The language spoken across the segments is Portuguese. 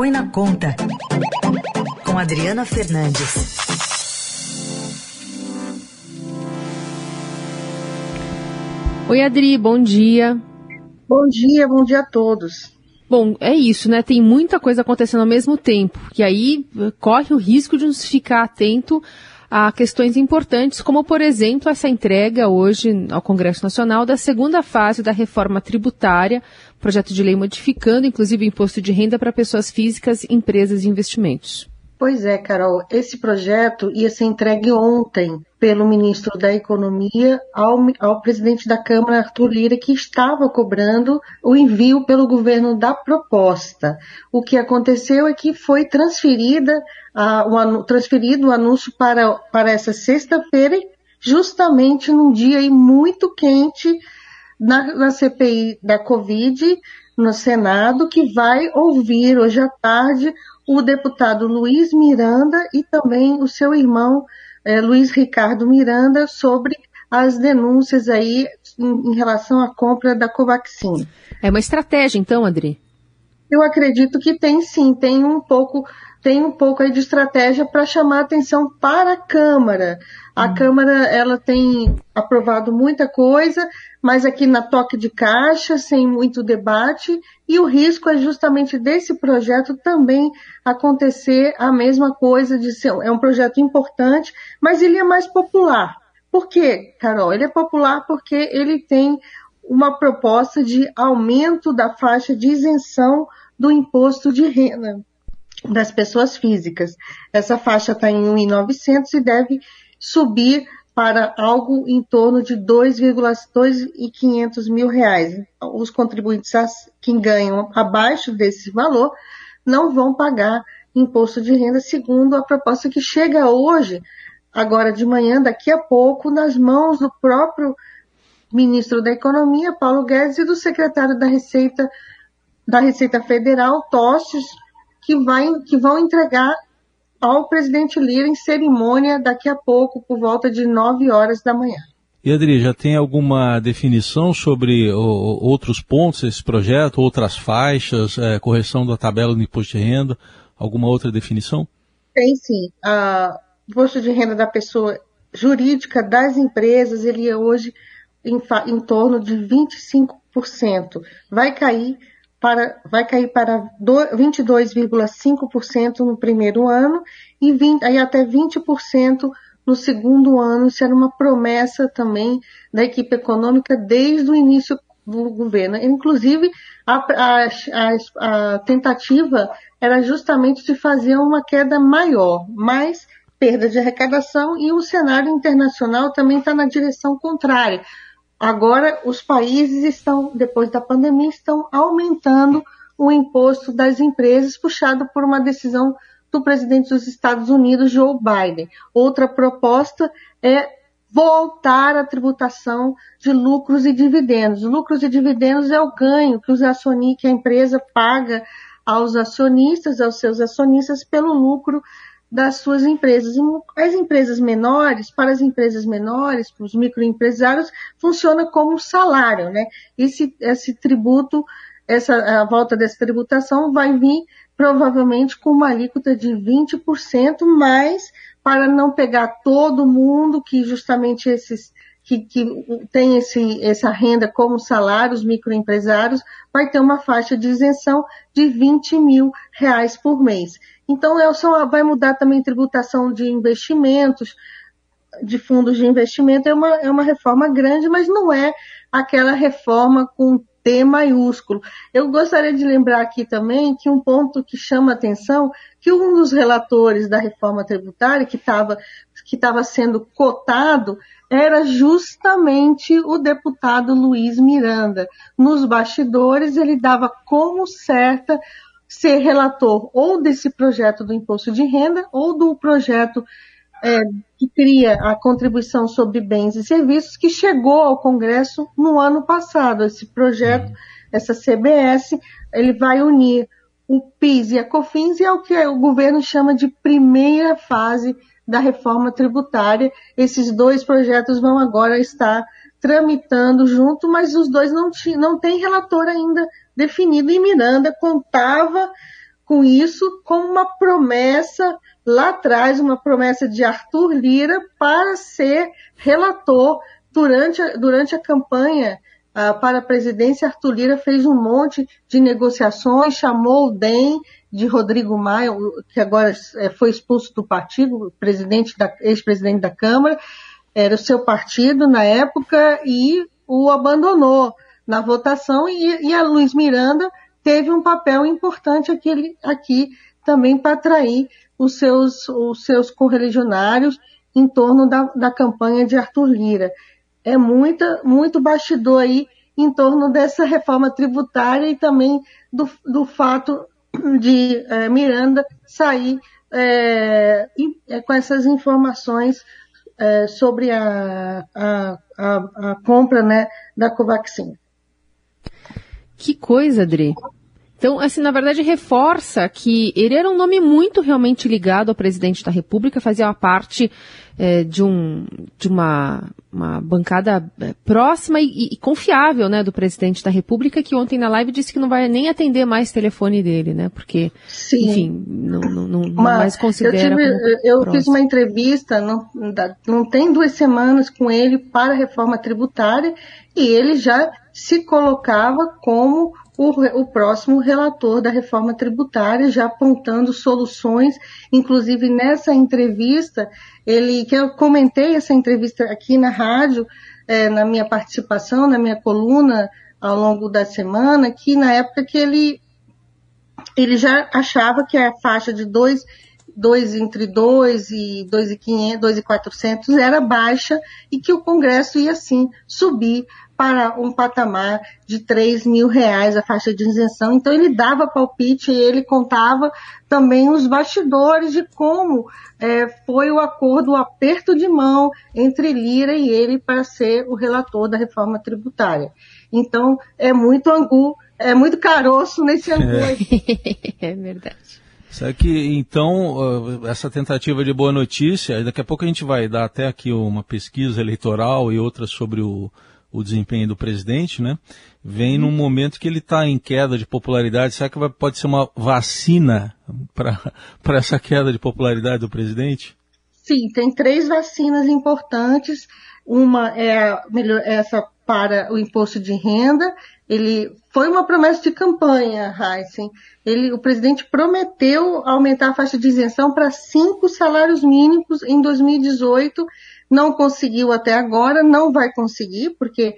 Põe na Conta, com Adriana Fernandes. Oi, Adri, bom dia. Bom dia, bom dia a todos. Bom, é isso, né? Tem muita coisa acontecendo ao mesmo tempo. E aí corre o risco de nos ficar atento a questões importantes, como, por exemplo, essa entrega hoje ao Congresso Nacional da segunda fase da reforma tributária, projeto de lei modificando, inclusive, o imposto de renda para pessoas físicas, empresas e investimentos. Pois é, Carol, esse projeto ia ser entregue ontem pelo ministro da Economia ao, ao, presidente da Câmara, Arthur Lira, que estava cobrando o envio pelo governo da proposta. O que aconteceu é que foi transferida, o, transferido o anúncio para, para essa sexta-feira, justamente num dia muito quente na, na CPI da Covid, no Senado, que vai ouvir hoje à tarde o deputado Luiz Miranda e também o seu irmão é, Luiz Ricardo Miranda sobre as denúncias aí em, em relação à compra da Covaxin. É uma estratégia, então, Adri? Eu acredito que tem sim, tem um pouco, tem um pouco aí de estratégia para chamar atenção para a Câmara. A hum. Câmara ela tem aprovado muita coisa, mas aqui na toque de caixa, sem muito debate, e o risco é justamente desse projeto também acontecer a mesma coisa de ser é um projeto importante, mas ele é mais popular. Por quê, Carol? Ele é popular porque ele tem uma proposta de aumento da faixa de isenção do imposto de renda das pessoas físicas. Essa faixa está em 1.900 e deve subir para algo em torno de 2,500 mil reais. Os contribuintes que ganham abaixo desse valor não vão pagar imposto de renda, segundo a proposta que chega hoje, agora de manhã, daqui a pouco, nas mãos do próprio ministro da Economia, Paulo Guedes, e do secretário da Receita, da Receita Federal, Tostes, que, vai, que vão entregar ao presidente Lira em cerimônia daqui a pouco, por volta de 9 horas da manhã. E Adri, já tem alguma definição sobre o, outros pontos desse projeto, outras faixas, é, correção da tabela do imposto de renda, alguma outra definição? Tem sim. O imposto de renda da pessoa jurídica das empresas, ele é hoje em, em torno de 25%. Vai cair para, vai cair para 22,5% no primeiro ano e 20, aí até 20% no segundo ano. Isso era uma promessa também da equipe econômica desde o início do governo. Inclusive, a, a, a, a tentativa era justamente de fazer uma queda maior, mais perda de arrecadação e o cenário internacional também está na direção contrária. Agora, os países estão, depois da pandemia, estão aumentando o imposto das empresas, puxado por uma decisão do presidente dos Estados Unidos, Joe Biden. Outra proposta é voltar à tributação de lucros e dividendos. Lucros e dividendos é o ganho que, os acionistas, que a empresa paga aos acionistas, aos seus acionistas, pelo lucro das suas empresas. As empresas menores, para as empresas menores, para os microempresários, funciona como salário, né? Esse, esse tributo, essa, a volta dessa tributação vai vir provavelmente com uma alíquota de 20%, mas para não pegar todo mundo que justamente esses que, que tem esse, essa renda como salário, os microempresários, vai ter uma faixa de isenção de 20 mil reais por mês. Então, é só, vai mudar também tributação de investimentos, de fundos de investimento, é uma, é uma reforma grande, mas não é aquela reforma com T maiúsculo. Eu gostaria de lembrar aqui também que um ponto que chama atenção, que um dos relatores da reforma tributária, que estava que estava sendo cotado, era justamente o deputado Luiz Miranda. Nos bastidores, ele dava como certa ser relator ou desse projeto do imposto de renda ou do projeto é, que cria a contribuição sobre bens e serviços que chegou ao Congresso no ano passado. Esse projeto, uhum. essa CBS, ele vai unir o PIS e a COFINS e é o que o governo chama de primeira fase da reforma tributária. Esses dois projetos vão agora estar tramitando junto, mas os dois não, não têm relator ainda definido. E Miranda contava com isso como uma promessa lá atrás, uma promessa de Arthur Lira para ser relator durante a, durante a campanha uh, para a presidência. Arthur Lira fez um monte de negociações, chamou o DEM de Rodrigo Maia, que agora é, foi expulso do partido, presidente da, ex-presidente da Câmara, era o seu partido na época e o abandonou na votação e, e a Luiz Miranda teve um papel importante aqui, aqui também para atrair os seus, os seus correligionários em torno da, da campanha de Arthur Lira. É muita, muito bastidor aí em torno dessa reforma tributária e também do, do fato de é, Miranda sair é, é, com essas informações sobre a, a, a, a, compra né, da Covaxin. Que coisa, Adri. Então, assim, na verdade, reforça que ele era um nome muito realmente ligado ao presidente da República, fazia parte é, de, um, de uma, uma bancada é, próxima e, e, confiável, né, do presidente da República, que ontem na live disse que não vai nem atender mais telefone dele, né, porque, Sim. enfim, não, não, não, não mais considera. Eu, tive, eu fiz uma entrevista, não, não tem duas semanas com ele para a reforma tributária e ele já se colocava como o, o, próximo relator da reforma tributária, já apontando soluções, inclusive nessa entrevista, ele que eu comentei essa entrevista aqui na rádio, é, na minha participação, na minha coluna ao longo da semana, que na época que ele ele já achava que a faixa de dois dois entre 2 e 2,500, 2,400 era baixa e que o Congresso ia sim subir para um patamar de 3 mil reais a faixa de isenção. Então ele dava palpite e ele contava também os bastidores de como é, foi o acordo, o aperto de mão entre Lira e ele para ser o relator da reforma tributária. Então é muito angu, é muito caroço nesse angu. É, é verdade. Será que então essa tentativa de boa notícia, daqui a pouco a gente vai dar até aqui uma pesquisa eleitoral e outras sobre o o desempenho do presidente, né? Vem num momento que ele está em queda de popularidade. Será que vai, pode ser uma vacina para essa queda de popularidade do presidente? Sim, tem três vacinas importantes. Uma é melhor, essa para o imposto de renda. Ele foi uma promessa de campanha, Heisen. Ele, o presidente prometeu aumentar a faixa de isenção para cinco salários mínimos em 2018 não conseguiu até agora, não vai conseguir, porque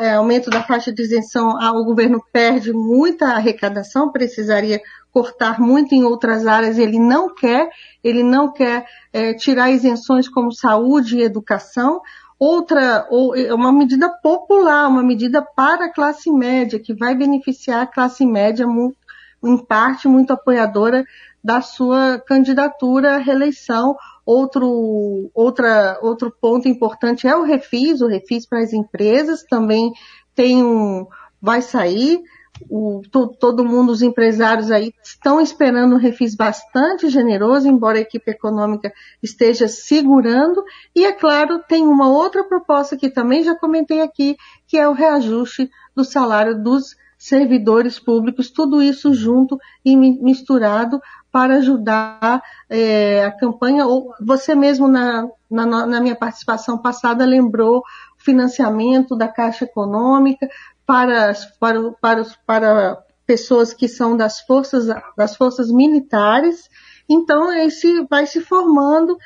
é aumento da faixa de isenção, o governo perde muita arrecadação, precisaria cortar muito em outras áreas, ele não quer, ele não quer é, tirar isenções como saúde e educação. Outra, ou, é uma medida popular, uma medida para a classe média, que vai beneficiar a classe média, muito, em parte muito apoiadora da sua candidatura à reeleição Outro, outra, outro ponto importante é o refis, o refis para as empresas também tem um, vai sair. O, to, todo mundo, os empresários aí estão esperando um refis bastante generoso, embora a equipe econômica esteja segurando. E é claro, tem uma outra proposta que também já comentei aqui, que é o reajuste do salário dos servidores públicos, tudo isso junto e misturado para ajudar é, a campanha. Ou você mesmo na, na, na, minha participação passada lembrou financiamento da Caixa Econômica para, para, para, para pessoas que são das forças, das forças militares. Então, esse vai se formando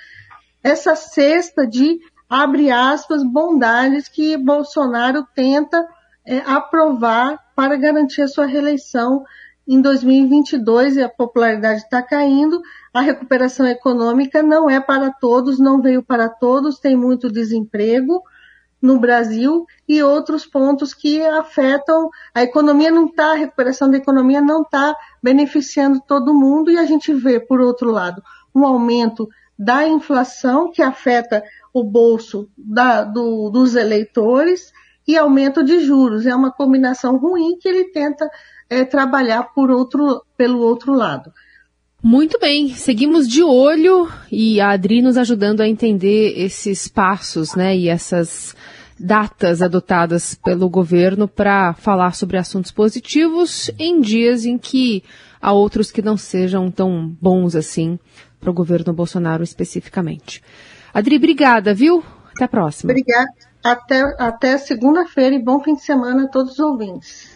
essa cesta de, abre aspas, bondades que Bolsonaro tenta é, aprovar para garantir a sua reeleição em 2022 e a popularidade está caindo. A recuperação econômica não é para todos, não veio para todos, tem muito desemprego no Brasil e outros pontos que afetam a economia não está, a recuperação da economia não está beneficiando todo mundo e a gente vê, por outro lado, um aumento da inflação que afeta o bolso da, do, dos eleitores e aumento de juros. É uma combinação ruim que ele tenta é, trabalhar por outro, pelo outro lado. Muito bem, seguimos de olho e a Adri nos ajudando a entender esses passos, né, e essas datas adotadas pelo governo para falar sobre assuntos positivos em dias em que há outros que não sejam tão bons assim para o governo Bolsonaro especificamente. Adri, obrigada, viu? Até a próxima. Obrigada. Até, até segunda-feira e bom fim de semana a todos os ouvintes.